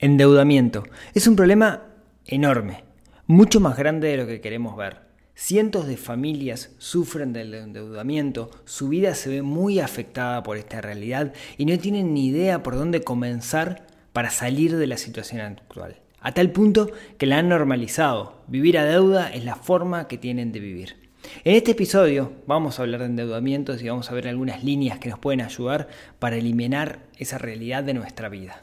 Endeudamiento. Es un problema enorme, mucho más grande de lo que queremos ver. Cientos de familias sufren del endeudamiento, su vida se ve muy afectada por esta realidad y no tienen ni idea por dónde comenzar para salir de la situación actual. A tal punto que la han normalizado. Vivir a deuda es la forma que tienen de vivir. En este episodio vamos a hablar de endeudamientos y vamos a ver algunas líneas que nos pueden ayudar para eliminar esa realidad de nuestra vida.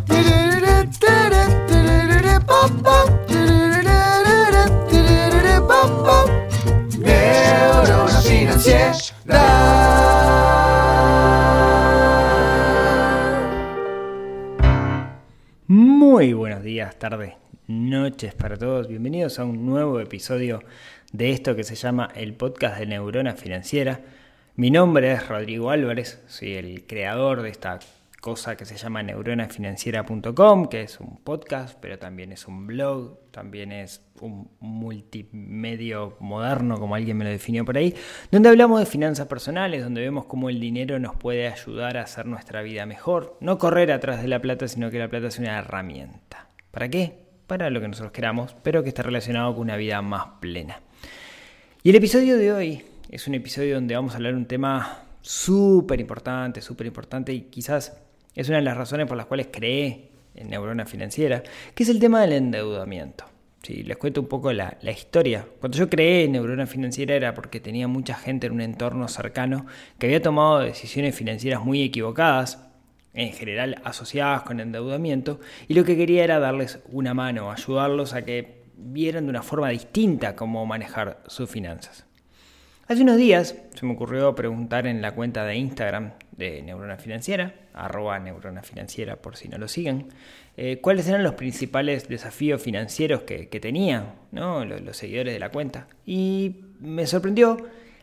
Tardes, noches para todos. Bienvenidos a un nuevo episodio de esto que se llama el podcast de Neurona Financiera. Mi nombre es Rodrigo Álvarez, soy el creador de esta cosa que se llama neuronafinanciera.com, que es un podcast, pero también es un blog, también es un multimedio moderno, como alguien me lo definió por ahí, donde hablamos de finanzas personales, donde vemos cómo el dinero nos puede ayudar a hacer nuestra vida mejor, no correr atrás de la plata, sino que la plata es una herramienta. ¿Para qué? Para lo que nosotros queramos, pero que está relacionado con una vida más plena. Y el episodio de hoy es un episodio donde vamos a hablar un tema súper importante, súper importante y quizás es una de las razones por las cuales creé en Neurona Financiera, que es el tema del endeudamiento. Si les cuento un poco la, la, historia. Cuando yo creé Neurona Financiera era porque tenía mucha gente en un entorno cercano que había tomado decisiones financieras muy equivocadas, en general asociadas con endeudamiento, y lo que quería era darles una mano, ayudarlos a que vieran de una forma distinta cómo manejar sus finanzas. Hace unos días se me ocurrió preguntar en la cuenta de Instagram de Neurona Financiera, arroba Neurona Financiera por si no lo siguen, eh, cuáles eran los principales desafíos financieros que, tenían ¿no? los, los seguidores de la cuenta. Y me sorprendió,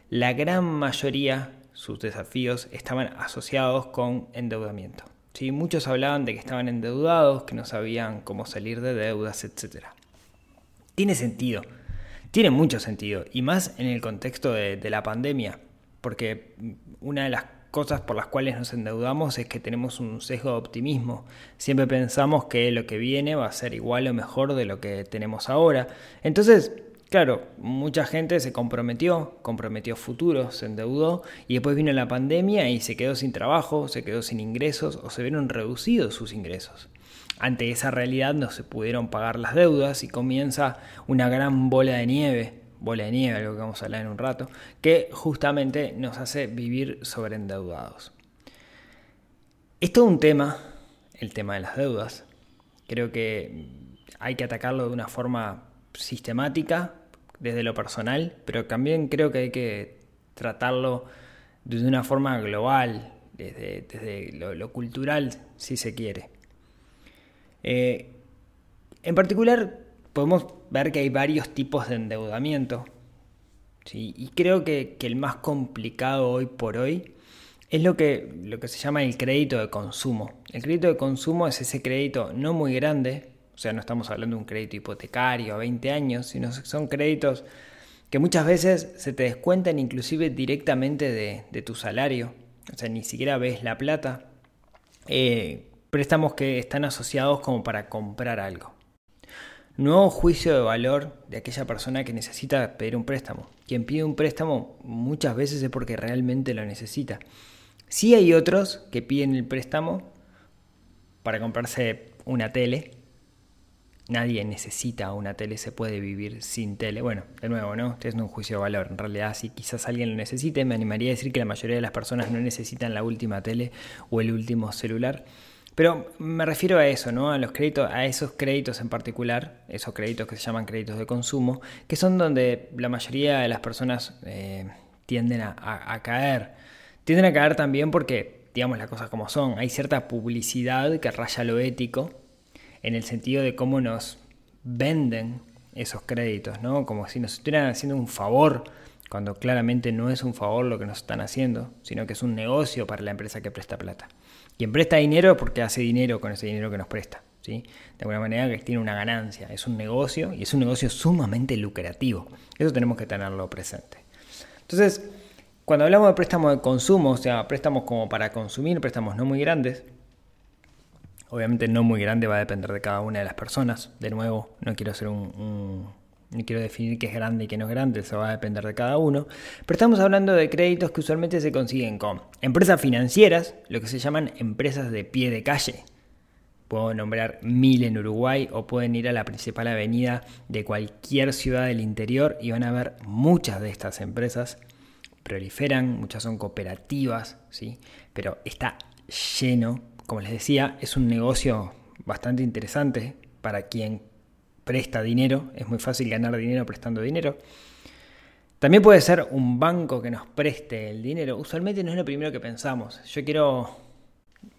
la gran mayoría, sus desafíos estaban asociados con endeudamiento. ¿sí? Muchos hablaban de que estaban endeudados, que no sabían cómo salir de deudas, etc. Tiene sentido tiene mucho sentido, y más en el contexto de, de, la pandemia, porque una de las cosas por las cuales nos endeudamos es que tenemos un sesgo de optimismo. Siempre pensamos que lo que viene va a ser igual o mejor de lo que tenemos ahora. Entonces, claro, mucha gente se comprometió, comprometió futuro, se endeudó, y después vino la pandemia y se quedó sin trabajo, se quedó sin ingresos o se vieron reducidos sus ingresos. Ante esa realidad no se pudieron pagar las deudas y comienza una gran bola de nieve, bola de nieve, algo que vamos a hablar en un rato, que justamente nos hace vivir sobreendeudados. Es todo un tema, el tema de las deudas. Creo que hay que atacarlo de una forma sistemática, desde lo personal, pero también creo que hay que tratarlo de una forma global, desde, desde lo, lo cultural, si se quiere. Eh, en particular, podemos ver que hay varios tipos de endeudamiento. ¿sí? Y creo que, que, el más complicado hoy por hoy es lo que, lo que se llama el crédito de consumo. El crédito de consumo es ese crédito no muy grande, o sea, no estamos hablando de un crédito hipotecario a 20 años, sino son créditos que muchas veces se te descuentan inclusive directamente de, de tu salario. O sea, ni siquiera ves la plata. Eh, préstamos que están asociados como para comprar algo. Nuevo juicio de valor de aquella persona que necesita pedir un préstamo. Quien pide un préstamo muchas veces es porque realmente lo necesita. Sí hay otros que piden el préstamo para comprarse una tele. Nadie necesita una tele, se puede vivir sin tele. Bueno, de nuevo, ¿no? Este es un juicio de valor. En realidad, si quizás alguien lo necesite, me animaría a decir que la mayoría de las personas no necesitan la última tele o el último celular. Pero me refiero a eso, ¿no? A los créditos, a esos créditos en particular, esos créditos que se llaman créditos de consumo, que son donde la mayoría de las personas eh, tienden a, a, a, caer. Tienden a caer también porque, digamos las cosas como son, hay cierta publicidad que raya lo ético, en el sentido de cómo nos venden esos créditos, ¿no? Como si nos estuvieran haciendo un favor cuando claramente no es un favor lo que nos están haciendo, sino que es un negocio para la empresa que presta plata. Quien presta dinero porque hace dinero con ese dinero que nos presta. ¿sí? De alguna manera que tiene una ganancia. Es un negocio y es un negocio sumamente lucrativo. Eso tenemos que tenerlo presente. Entonces, cuando hablamos de préstamos de consumo, o sea, préstamos como para consumir, préstamos no muy grandes, obviamente no muy grande va a depender de cada una de las personas. De nuevo, no quiero hacer un no quiero definir qué es grande y qué no es grande, eso va a depender de cada uno. Pero estamos hablando de créditos que usualmente se consiguen con empresas financieras, lo que se llaman empresas de pie de calle. Puedo nombrar mil en Uruguay o pueden ir a la principal avenida de cualquier ciudad del interior y van a ver muchas de estas empresas proliferan, muchas son cooperativas, ¿sí? pero está lleno, como les decía, es un negocio bastante interesante para quien presta dinero, es muy fácil ganar dinero prestando dinero. También puede ser un banco que nos preste el dinero. Usualmente no es lo primero que pensamos. Yo quiero,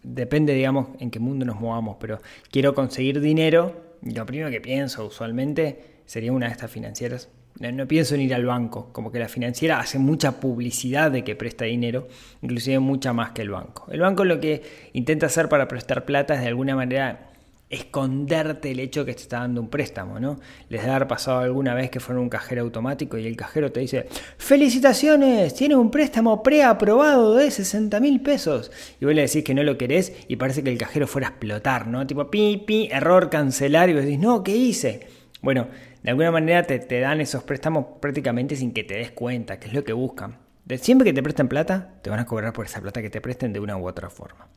depende digamos en qué mundo nos movamos, pero quiero conseguir dinero. lo primero que pienso usualmente sería una de estas financieras. No, pienso en ir al banco, como que la financiera hace mucha publicidad de que presta dinero, inclusive mucha más que el banco. El banco lo que intenta hacer para prestar plata es de alguna manera esconderte el hecho que te está dando un préstamo, ¿no? Les debe haber pasado alguna vez que fueron un cajero automático y el cajero te dice, felicitaciones, tiene un préstamo preaprobado de 60 mil pesos. Y vos le decís que no lo querés y parece que el cajero fuera a explotar, ¿no? Tipo, pi, pi, error, cancelar y vos decís, no, ¿qué hice? Bueno, de alguna manera te, te dan esos préstamos prácticamente sin que te des cuenta, que es lo que buscan. De siempre que te presten plata, te van a cobrar por esa plata que te presten de una u otra forma.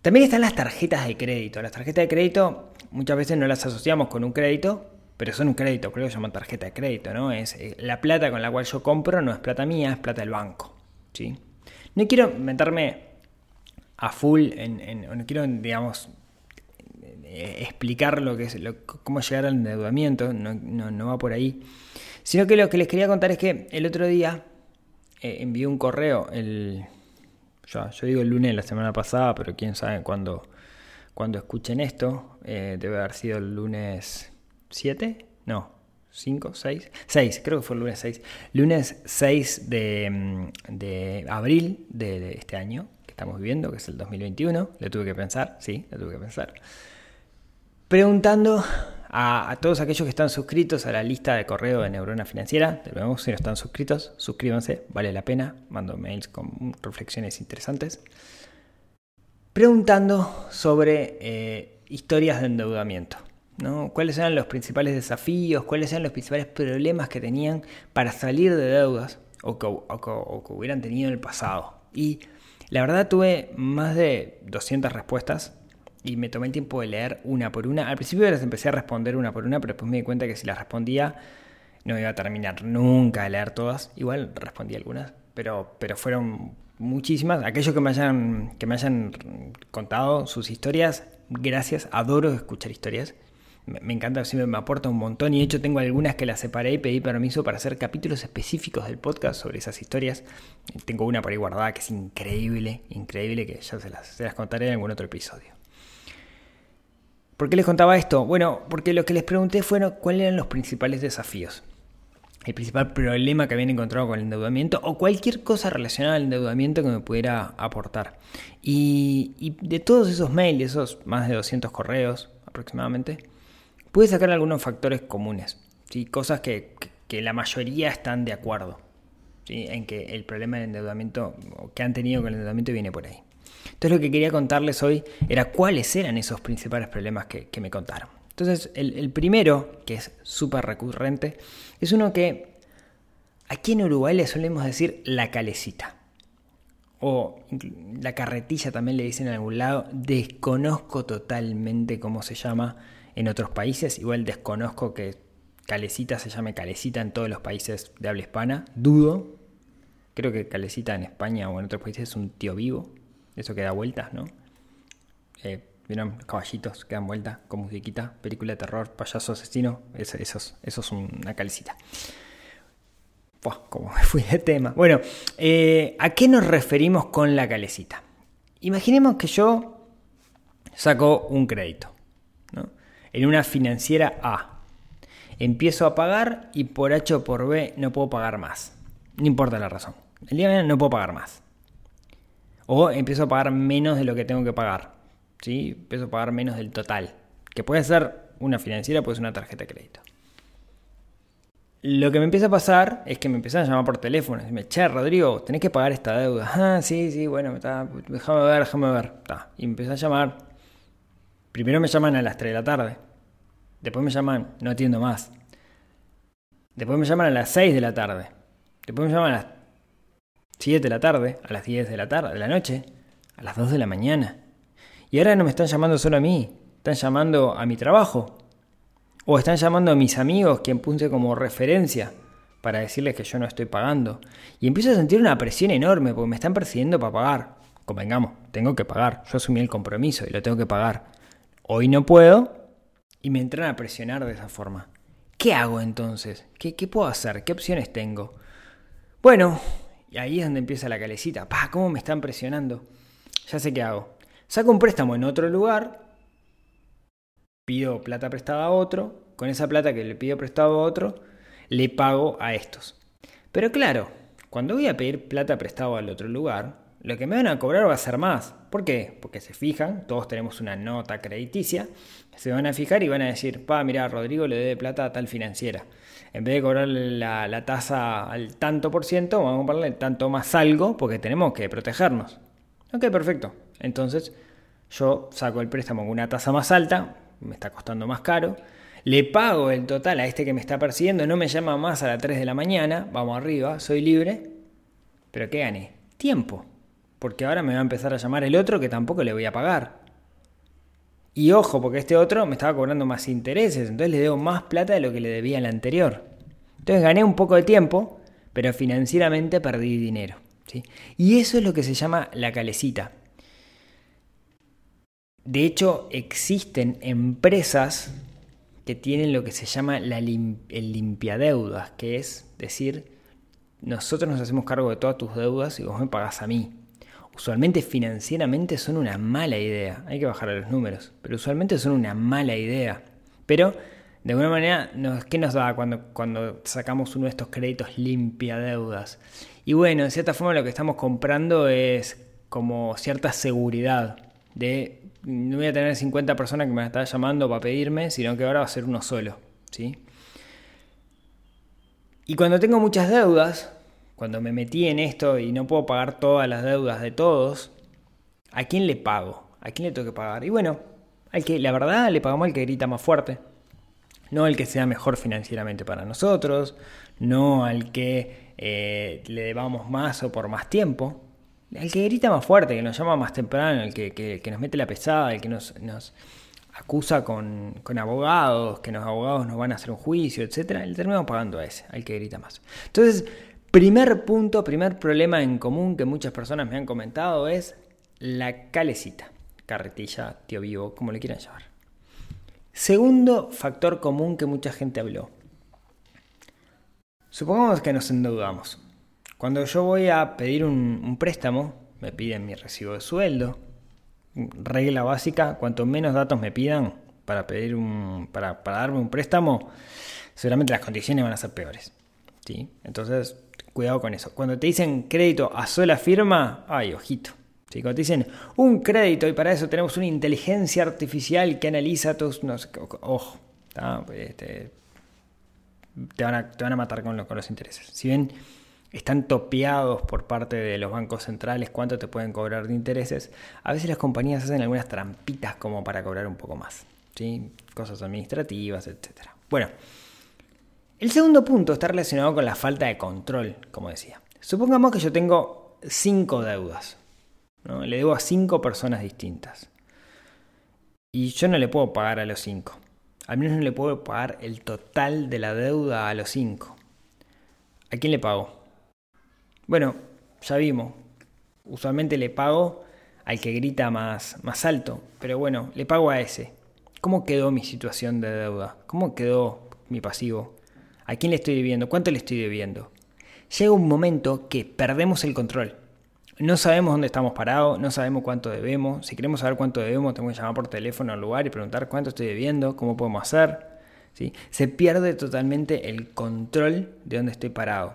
También están las tarjetas de crédito. Las tarjetas de crédito muchas veces no las asociamos con un crédito, pero son un crédito, creo que llaman tarjeta de crédito, ¿no? Es eh, la plata con la cual yo compro no es plata mía, es plata del banco, ¿sí? No quiero meterme a full en, no quiero, digamos, explicar lo que es, cómo llegar al endeudamiento, no, va por ahí, sino que lo que les quería contar es que el otro día eh, envié un correo, el yo, digo el lunes de la semana pasada, pero quién sabe cuándo, cuando escuchen esto. Eh, debe haber sido el lunes 7, no, 5, 6, 6, creo que fue el lunes 6. Lunes 6 de, mm, de abril de, este año que estamos viviendo, que es el 2021. Le tuve que pensar, sí, le tuve que pensar. Preguntando a, todos aquellos que están suscritos a la lista de correo de Neurona Financiera. De nuevo, si no están suscritos, suscríbanse, vale la pena. Mando mails con reflexiones interesantes. Preguntando sobre eh, historias de endeudamiento. ¿no? ¿Cuáles eran los principales desafíos? ¿Cuáles eran los principales problemas que tenían para salir de deudas o que, o que hubieran tenido en el pasado? Y la verdad tuve más de 200 respuestas y me tomé el tiempo de leer una por una. Al principio las empecé a responder una por una, pero después me di cuenta que si las respondía no iba a terminar nunca de leer todas. Igual respondí algunas, pero, pero fueron muchísimas. Aquellos que me hayan, que me hayan contado sus historias, gracias, adoro escuchar historias. Me, encanta, siempre me aporta un montón y de hecho tengo algunas que las separé y pedí permiso para hacer capítulos específicos del podcast sobre esas historias. Tengo una por ahí guardada que es increíble, increíble, que ya se las, se las contaré en algún otro episodio. ¿Por qué les contaba esto? Bueno, porque lo que les pregunté fue cuáles eran los principales desafíos. El principal problema que habían encontrado con el endeudamiento o cualquier cosa relacionada al endeudamiento que me pudiera aportar. Y, de todos esos mails, esos más de 200 correos aproximadamente, pude sacar algunos factores comunes. Cosas que, la mayoría están de acuerdo en que el problema del endeudamiento que han tenido con el endeudamiento viene por ahí. Entonces lo que quería contarles hoy era cuáles eran esos principales problemas que, me contaron. Entonces el, primero, que es súper recurrente, es uno que aquí en Uruguay le solemos decir la calecita. O la carretilla también le dicen en algún lado. Desconozco totalmente cómo se llama en otros países. Igual desconozco que calecita se llame calecita en todos los países de habla hispana. Dudo. Creo que calecita en España o en otros países es un tío vivo eso que da vueltas, ¿no? Eh, ¿Vieron? Caballitos que dan vueltas con musiquita, película de terror, payaso asesino, eso, eso, es una calecita. como me fui de tema. Bueno, eh, ¿a qué nos referimos con la calecita? Imaginemos que yo saco un crédito ¿no? en una financiera A. empiezo a pagar y por H o por B no puedo pagar más. No importa la razón. El día de mañana no puedo pagar más. O empiezo a pagar menos de lo que tengo que pagar. ¿sí? Empiezo a pagar menos del total. Que puede ser una financiera, puede ser una tarjeta de crédito. Lo que me empieza a pasar es que me empiezan a llamar por teléfono. Me che, Rodrigo, tenés que pagar esta deuda. Ah, sí, sí, bueno, déjame ver, déjame ver. Y me empiezan a llamar. Primero me llaman a las 3 de la tarde. Después me llaman, no atiendo más. Después me llaman a las 6 de la tarde. Después me llaman a las 7 de la tarde, a las 10 de la tarde, de la noche, a las 2 de la mañana. Y ahora no me están llamando solo a mí, están llamando a mi trabajo, o están llamando a mis amigos, quien puse como referencia para decirles que yo no estoy pagando. Y empiezo a sentir una presión enorme porque me están persiguiendo para pagar. Convengamos, tengo que pagar. Yo asumí el compromiso y lo tengo que pagar. Hoy no puedo y me entran a presionar de esa forma. ¿Qué hago entonces? ¿Qué, qué puedo hacer? ¿Qué opciones tengo? Bueno, y ahí es donde empieza la calecita. Pa, ¿cómo me están presionando? Ya sé qué hago. Saco un préstamo en otro lugar pido plata prestada a otro, con esa plata que le pido prestado a otro, le pago a estos. Pero claro, cuando voy a pedir plata prestada al otro lugar, lo que me van a cobrar va a ser más. ¿Por qué? Porque se fijan, todos tenemos una nota crediticia, se van a fijar y van a decir, pa, mira, Rodrigo le debe plata a tal financiera. En vez de cobrarle la, tasa al tanto por ciento, vamos a cobrarle tanto más algo porque tenemos que protegernos. Ok, perfecto. Entonces yo saco el préstamo con una tasa más alta, me está costando más caro. Le pago el total a este que me está persiguiendo, no me llama más a las 3 de la mañana, vamos arriba, soy libre. Pero ¿qué gané? Tiempo. Porque ahora me va a empezar a llamar el otro que tampoco le voy a pagar. Y ojo, porque este otro me estaba cobrando más intereses, entonces le debo más plata de lo que le debía el anterior. Entonces gané un poco de tiempo, pero financieramente perdí dinero. ¿sí? Y eso es lo que se llama la calecita. De hecho, existen empresas que tienen lo que se llama el limpiadeudas, que es decir, nosotros nos hacemos cargo de todas tus deudas y vos me pagás a mí. Usualmente financieramente son una mala idea, hay que bajar a los números, pero usualmente son una mala idea. Pero de alguna manera, ¿qué nos da cuando, cuando sacamos uno de estos créditos limpiadeudas? Y bueno, de cierta forma lo que estamos comprando es como cierta seguridad de no voy a tener 50 personas que me están llamando para pedirme, sino que ahora va a ser uno solo. ¿sí? Y cuando tengo muchas deudas, cuando me metí en esto y no puedo pagar todas las deudas de todos, ¿a quién le pago? ¿A quién le tengo que pagar? Y bueno, al que, la verdad, le pagamos al que grita más fuerte. No al que sea mejor financieramente para nosotros, no al que eh, le debamos más o por más tiempo, el que grita más fuerte, que nos llama más temprano, el que, nos mete la pesada, el que nos, acusa con, abogados, que los abogados nos van a hacer un juicio, etc. Le terminamos pagando a ese, al que grita más. Entonces, primer punto, primer problema en común que muchas personas me han comentado es la calecita, carretilla, tío vivo, como le quieran llamar. Segundo factor común que mucha gente habló. Supongamos que nos endeudamos. Cuando yo voy a pedir un, préstamo, me piden mi recibo de sueldo. Regla básica, cuanto menos datos me pidan para pedir un. para, darme un préstamo, seguramente las condiciones van a ser peores. ¿sí? Entonces, cuidado con eso. Cuando te dicen crédito a sola firma, ay, ojito. ¿Sí? Cuando te dicen un crédito y para eso tenemos una inteligencia artificial que analiza tus. No ojo. Este, te, van a, te, van a, matar con, con los intereses. Si ven están topeados por parte de los bancos centrales cuánto te pueden cobrar de intereses, a veces las compañías hacen algunas trampitas como para cobrar un poco más. ¿sí? Cosas administrativas, etc. Bueno, el segundo punto está relacionado con la falta de control, como decía. Supongamos que yo tengo cinco deudas. Le debo a cinco personas distintas. Y yo no le puedo pagar a los cinco. Al menos no le puedo pagar el total de la deuda a los cinco. ¿A quién le pago? Bueno, ya vimos. Usualmente le pago al que grita más, más alto, pero bueno, le pago a ese. ¿Cómo quedó mi situación de deuda? ¿Cómo quedó mi pasivo? ¿A quién le estoy debiendo? ¿Cuánto le estoy debiendo? Llega un momento que perdemos el control. No sabemos dónde estamos parados, no sabemos cuánto debemos. Si queremos saber cuánto debemos, tenemos que llamar por teléfono al lugar y preguntar cuánto estoy debiendo, cómo podemos hacer. ¿sí? Se pierde totalmente el control de dónde estoy parado.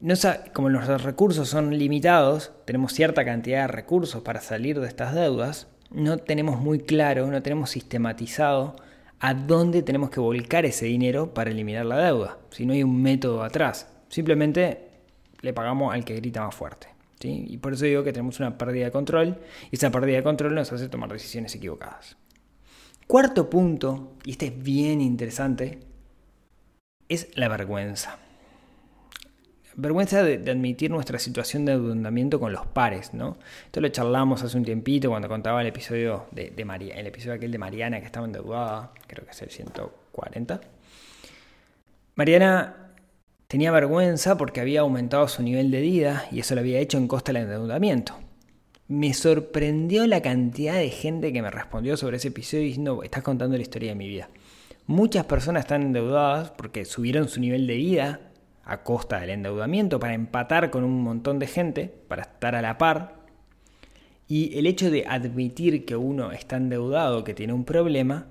No como los recursos son limitados, tenemos cierta cantidad de recursos para salir de estas deudas, no tenemos muy claro, no tenemos sistematizado a dónde tenemos que volcar ese dinero para eliminar la deuda. Si no hay un método atrás, simplemente le pagamos al que grita más fuerte. Y por eso digo que tenemos una pérdida de control y esa pérdida de control nos hace tomar decisiones equivocadas. Cuarto punto, y este es bien interesante, es la vergüenza. Vergüenza de, admitir nuestra situación de endeudamiento con los pares, ¿no? Esto lo charlamos hace un tiempito cuando contaba el episodio de, de María, el episodio aquel de Mariana que estaba endeudada, creo que es el 140. Mariana tenía vergüenza porque había aumentado su nivel de vida y eso lo había hecho en costa del endeudamiento me sorprendió la cantidad de gente que me respondió sobre ese episodio diciendo, estás contando la historia de mi vida. Muchas personas están endeudadas porque subieron su nivel de vida a costa del endeudamiento para empatar con un montón de gente, para estar a la par. Y el hecho de admitir que uno está endeudado, que tiene un problema,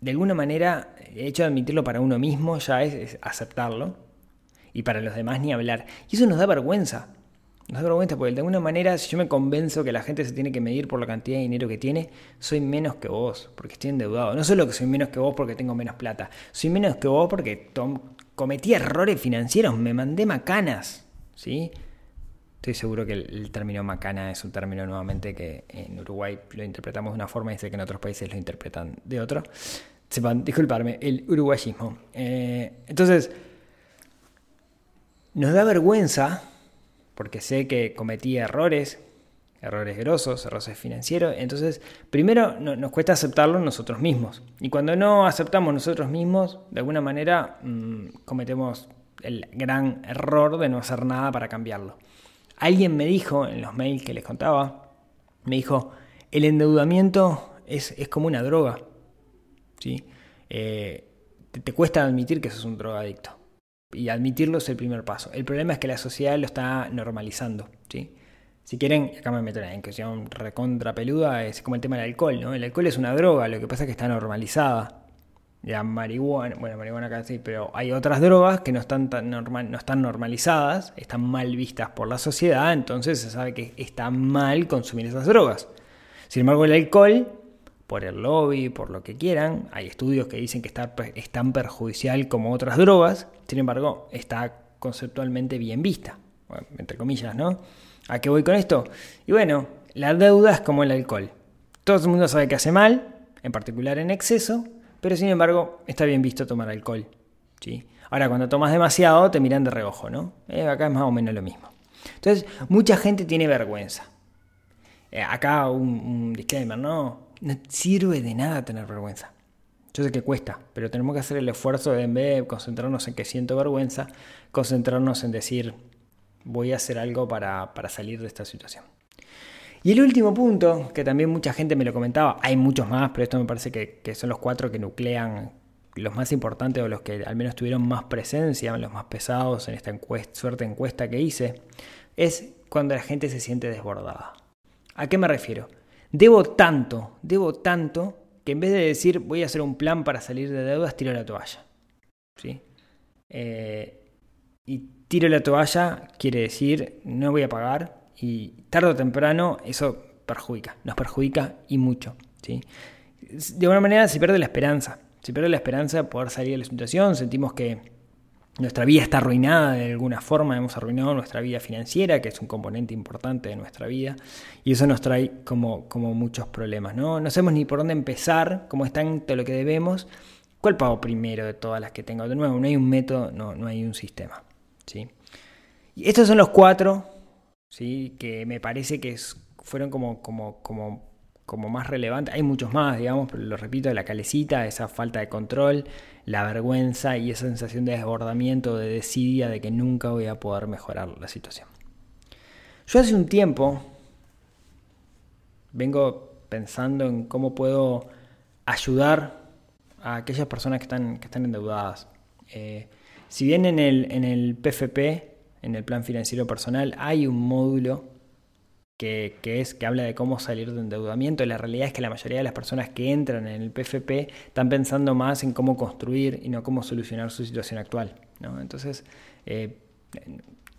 de alguna manera, el hecho de admitirlo para uno mismo ya es, es aceptarlo. Y para los demás ni hablar. Y eso nos da vergüenza. No se vergüenza porque de alguna manera, si yo me convenzo que la gente se tiene que medir por la cantidad de dinero que tiene, soy menos que vos, porque estoy endeudado. No solo que soy menos que vos porque tengo menos plata, soy menos que vos porque cometí errores financieros, me mandé macanas. ¿sí? Estoy seguro que el, término macana es un término nuevamente que en Uruguay lo interpretamos de una forma y sé que en otros países lo interpretan de otro. Sepan, disculparme, el uruguayismo. Eh, entonces, nos da vergüenza porque sé que cometí errores, errores grosos, errores financieros. Entonces, primero nos cuesta aceptarlo nosotros mismos. Y cuando no aceptamos nosotros mismos, de alguna manera mm, cometemos el gran error de no hacer nada para cambiarlo. Alguien me dijo en los mails que les contaba, me dijo, el endeudamiento es, como una droga. ¿sí? Eh, te, cuesta admitir que sos un drogadicto y admitirlo es el primer paso. El problema es que la sociedad lo está normalizando. ¿sí? Si quieren, acá me meto en la cuestión recontra peluda, es como el tema del alcohol. ¿no? El alcohol es una droga, lo que pasa es que está normalizada. La marihuana, bueno, marihuana acá sí, pero hay otras drogas que no están, tan normal, no están normalizadas, están mal vistas por la sociedad, entonces se sabe que está mal consumir esas drogas. Sin embargo, el alcohol por el lobby, por lo que quieran. Hay estudios que dicen que está, es tan perjudicial como otras drogas, sin embargo, está conceptualmente bien vista, entre comillas, ¿no? ¿A qué voy con esto? Y bueno, la deuda es como el alcohol. Todo el mundo sabe que hace mal, en particular en exceso, pero sin embargo está bien visto tomar alcohol. ¿sí? Ahora, cuando tomas demasiado, te miran de reojo, ¿no? Eh, acá es más o menos lo mismo. Entonces, mucha gente tiene vergüenza. Eh, acá un disclaimer, ¿no? No sirve de nada tener vergüenza. Yo sé que cuesta, pero tenemos que hacer el esfuerzo de en vez de concentrarnos en que siento vergüenza, concentrarnos en decir voy a hacer algo para, salir de esta situación. Y el último punto, que también mucha gente me lo comentaba, hay muchos más, pero esto me parece que, que son los cuatro que nuclean los más importantes o los que al menos tuvieron más presencia, los más pesados en esta encuesta, suerte encuesta que hice, es cuando la gente se siente desbordada. ¿A qué me refiero? Debo tanto, debo tanto, que en vez de decir voy a hacer un plan para salir de deudas, tiro la toalla. ¿Sí? Eh, y tiro la toalla quiere decir no voy a pagar y tarde o temprano eso perjudica, nos perjudica y mucho. ¿sí? De alguna manera se pierde la esperanza, se pierde la esperanza de poder salir de la situación, sentimos que nuestra vida está arruinada de alguna forma, hemos arruinado nuestra vida financiera, que es un componente importante de nuestra vida, y eso nos trae como, como muchos problemas, ¿no? No sabemos ni por dónde empezar, cómo es tanto lo que debemos, cuál pago primero de todas las que tengo. De nuevo, no hay un método, no, no hay un sistema, ¿sí? Y estos son los cuatro, ¿sí? Que me parece que fueron como, como, como como más relevante. Hay muchos más, digamos, pero lo repito, la calecita, esa falta de control, la vergüenza y esa sensación de desbordamiento, de desidia, de que nunca voy a poder mejorar la situación. Yo hace un tiempo vengo pensando en cómo puedo ayudar a aquellas personas que están, que están endeudadas. Eh, si bien en el, en el PFP, en el Plan Financiero Personal, hay un módulo que, es que habla de cómo salir de endeudamiento. La realidad es que la mayoría de las personas que entran en el PFP están pensando más en cómo construir y no cómo solucionar su situación actual. Entonces, eh,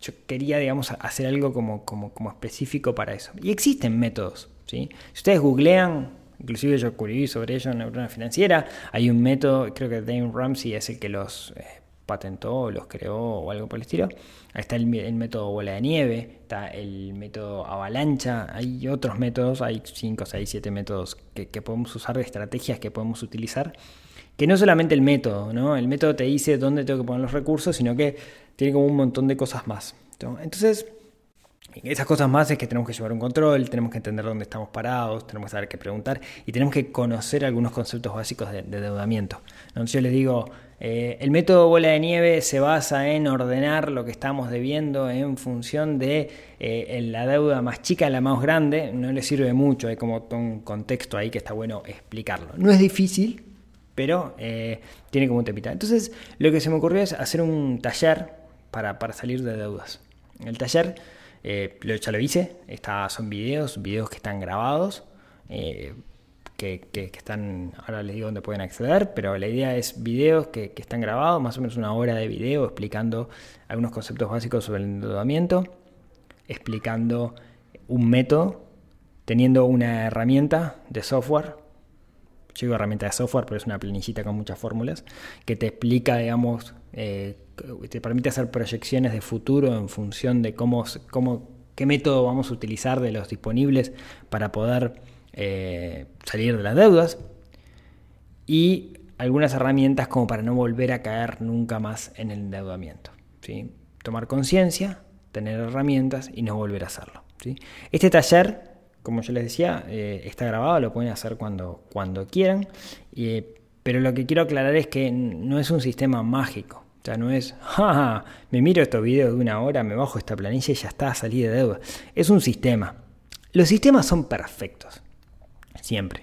yo quería, digamos, hacer algo como, como, como, específico para eso. Y existen métodos. ¿sí? Si ustedes googlean, inclusive yo escribí sobre ello en Neurona Financiera, hay un método, creo que Dave Ramsey es el que los... Eh, patentó, los creó o algo por el estilo. Ahí está el, método bola de nieve, está el método avalancha, hay otros métodos, hay 5, 6, 7 métodos que, podemos usar de estrategias que podemos utilizar. Que no solamente el método, ¿no? El método te dice dónde tengo que poner los recursos, sino que tiene como un montón de cosas más. Entonces, esas cosas más es que tenemos que llevar un control, tenemos que entender dónde estamos parados, tenemos que saber qué preguntar y tenemos que conocer algunos conceptos básicos de, de endeudamiento. Entonces yo les digo, eh, el método bola de nieve se basa en ordenar lo que estamos debiendo en función de eh, la deuda más chica la más grande. No le sirve mucho, hay como un contexto ahí que está bueno explicarlo. No es difícil, pero eh, tiene como un tepita. Entonces, lo que se me ocurrió es hacer un taller para, salir de deudas. El taller, ya lo hice, está, son videos, videos que están grabados que, están, ahora les digo dónde pueden acceder, pero la idea es videos que, están grabados, más o menos una hora de video explicando algunos conceptos básicos sobre el endeudamiento, explicando un método, teniendo una herramienta de software, yo digo herramienta de software, pero es una planillita con muchas fórmulas, que te explica, digamos, eh, te permite hacer proyecciones de futuro en función de cómo, cómo, qué método vamos a utilizar de los disponibles para poder eh, salir de las deudas y algunas herramientas como para no volver a caer nunca más en el endeudamiento. ¿sí? Tomar conciencia, tener herramientas y no volver a hacerlo. ¿sí? Este taller, como yo les decía, eh, está grabado, lo pueden hacer cuando, cuando quieran, pero lo que quiero aclarar es que no es un sistema mágico. O sea, no es, ja, me miro estos videos de una hora, me bajo esta planilla y ya está, salí de deuda. Es un sistema. Los sistemas son perfectos siempre.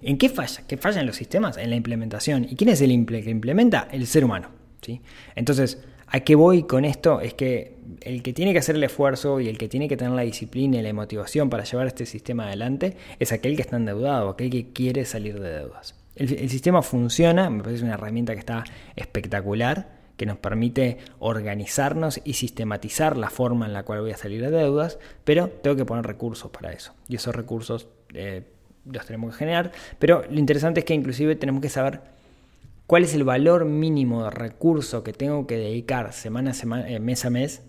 ¿En qué falla? ¿Qué fallan los sistemas? En la implementación. ¿Y quién es el que implementa? El ser humano. ¿sí? Entonces, ¿a qué voy con esto? Es que el que tiene que hacer el esfuerzo y el que tiene que tener la disciplina y la motivación para llevar este sistema adelante es aquel que está endeudado, aquel que quiere salir de deudas. El, sistema funciona, me parece una herramienta que está espectacular que nos permite organizarnos y sistematizar la forma en la cual voy a salir de deudas, pero tengo que poner recursos para eso. Y esos recursos eh, los tenemos que generar, pero lo interesante es que inclusive tenemos que saber cuál es el valor mínimo de recurso que tengo que dedicar semana a semana, eh, mes a mes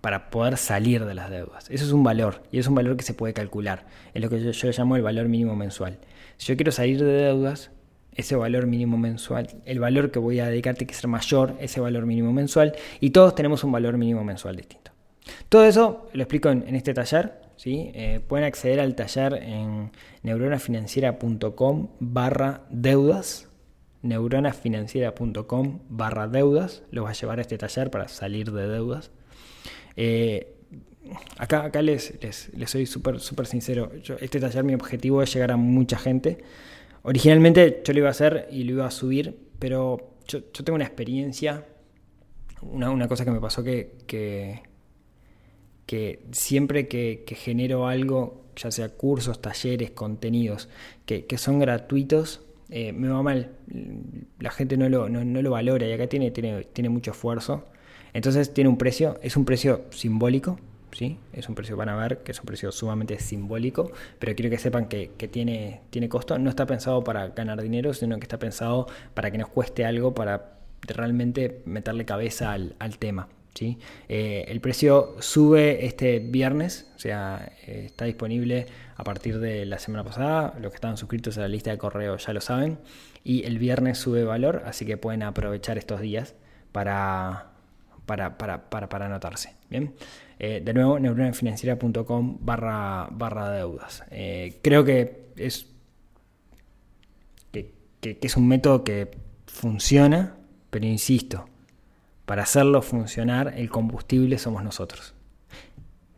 para poder salir de las deudas. Eso es un valor y es un valor que se puede calcular. Es lo que yo, yo llamo el valor mínimo mensual. Si yo quiero salir de deudas, ese valor mínimo mensual, el valor que voy a dedicar tiene que ser mayor, ese valor mínimo mensual, y todos tenemos un valor mínimo mensual distinto. Todo eso lo explico en, este taller. Eh, pueden acceder al taller en neuronafinanciera.com barra deudas. neuronafinanciera.com barra deudas. Los va a llevar a este taller para salir de deudas. Eh, acá, acá les, les, soy súper sincero. este taller, mi objetivo es llegar a mucha gente. Originalmente yo lo iba a hacer y lo iba a subir, pero yo, tengo una experiencia, una, cosa que me pasó que que siempre que, genero algo, ya sea cursos, talleres, contenidos, que, son gratuitos, eh, me va mal. La gente no lo, no, lo valora y acá tiene, tiene, tiene mucho esfuerzo. Entonces tiene un precio, es un precio simbólico, ¿sí? Es un precio, van a ver que es un precio sumamente simbólico, pero quiero que sepan que, tiene, tiene costo. No está pensado para ganar dinero, sino que está pensado para que nos cueste algo, para realmente meterle cabeza al, al tema. Eh, el precio sube este viernes, o sea, eh, está disponible a partir de la semana pasada. Los que estaban suscritos a la lista de correo ya lo saben. Y el viernes sube valor, así que pueden aprovechar estos días para, para, para, para, anotarse. Bien, eh, de nuevo, neuronafinanciera.com barra, barra deudas. creo que es, que es un método que funciona, pero insisto, para hacerlo funcionar, el combustible somos nosotros.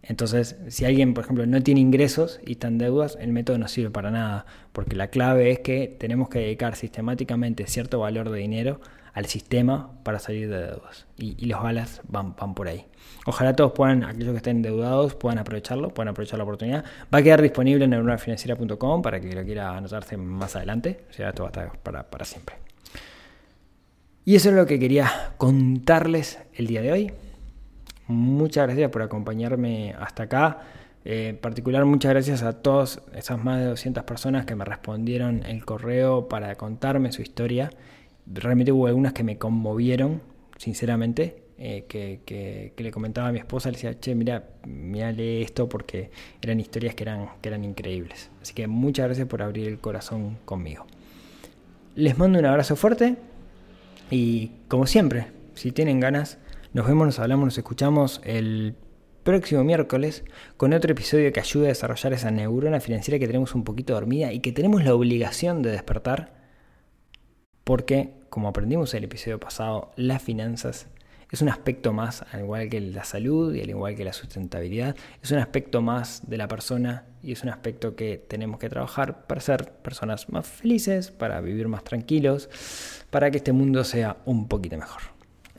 Entonces, si alguien, por ejemplo, no tiene ingresos y está en deudas, el método no sirve para nada, porque la clave es que tenemos que dedicar sistemáticamente cierto valor de dinero al sistema para salir de deudas. Y, y los balas van, van por ahí. Ojalá todos puedan, aquellos que estén endeudados, puedan aprovecharlo, puedan aprovechar la oportunidad. Va a quedar disponible en neuronafinanciera.com para que lo quiera anotarse más adelante. O sea, esto va a estar para, para siempre. Y eso es lo que quería contarles el día de hoy. Muchas gracias por acompañarme hasta acá. Eh, en particular, muchas gracias a todas esas más de 200 personas que me respondieron el correo para contarme su historia. Realmente hubo algunas que me conmovieron, sinceramente, eh, que, que, que, le comentaba a mi esposa, le decía, che, mira, mira, lee esto porque eran historias que eran, que eran increíbles. Así que muchas gracias por abrir el corazón conmigo. Les mando un abrazo fuerte y como siempre, si tienen ganas, nos vemos, nos hablamos, nos escuchamos el próximo miércoles con otro episodio que ayude a desarrollar esa neurona financiera que tenemos un poquito dormida y que tenemos la obligación de despertar porque, como aprendimos en el episodio pasado, las finanzas es un aspecto más, al igual que la salud y al igual que la sustentabilidad, es un aspecto más de la persona y es un aspecto que tenemos que trabajar para ser personas más felices, para vivir más tranquilos, para que este mundo sea un poquito mejor.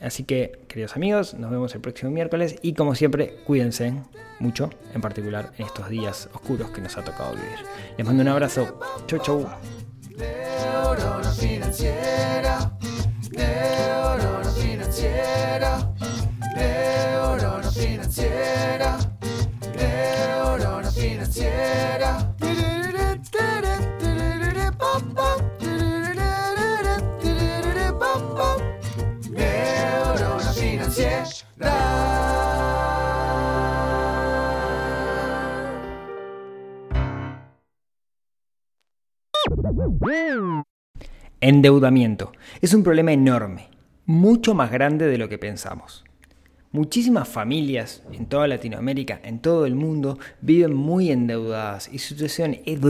Así que, queridos amigos, nos vemos el próximo miércoles y como siempre, cuídense mucho, en particular en estos días oscuros que nos ha tocado vivir. Les mando un abrazo. Chau, chau. Financiera, neurona financiera, neurona financiera. Neurona financiera. Endeudamiento. Es un problema enorme, mucho más grande de lo que pensamos. Muchísimas familias en toda Latinoamérica, en todo el mundo, viven muy endeudadas y su situación es...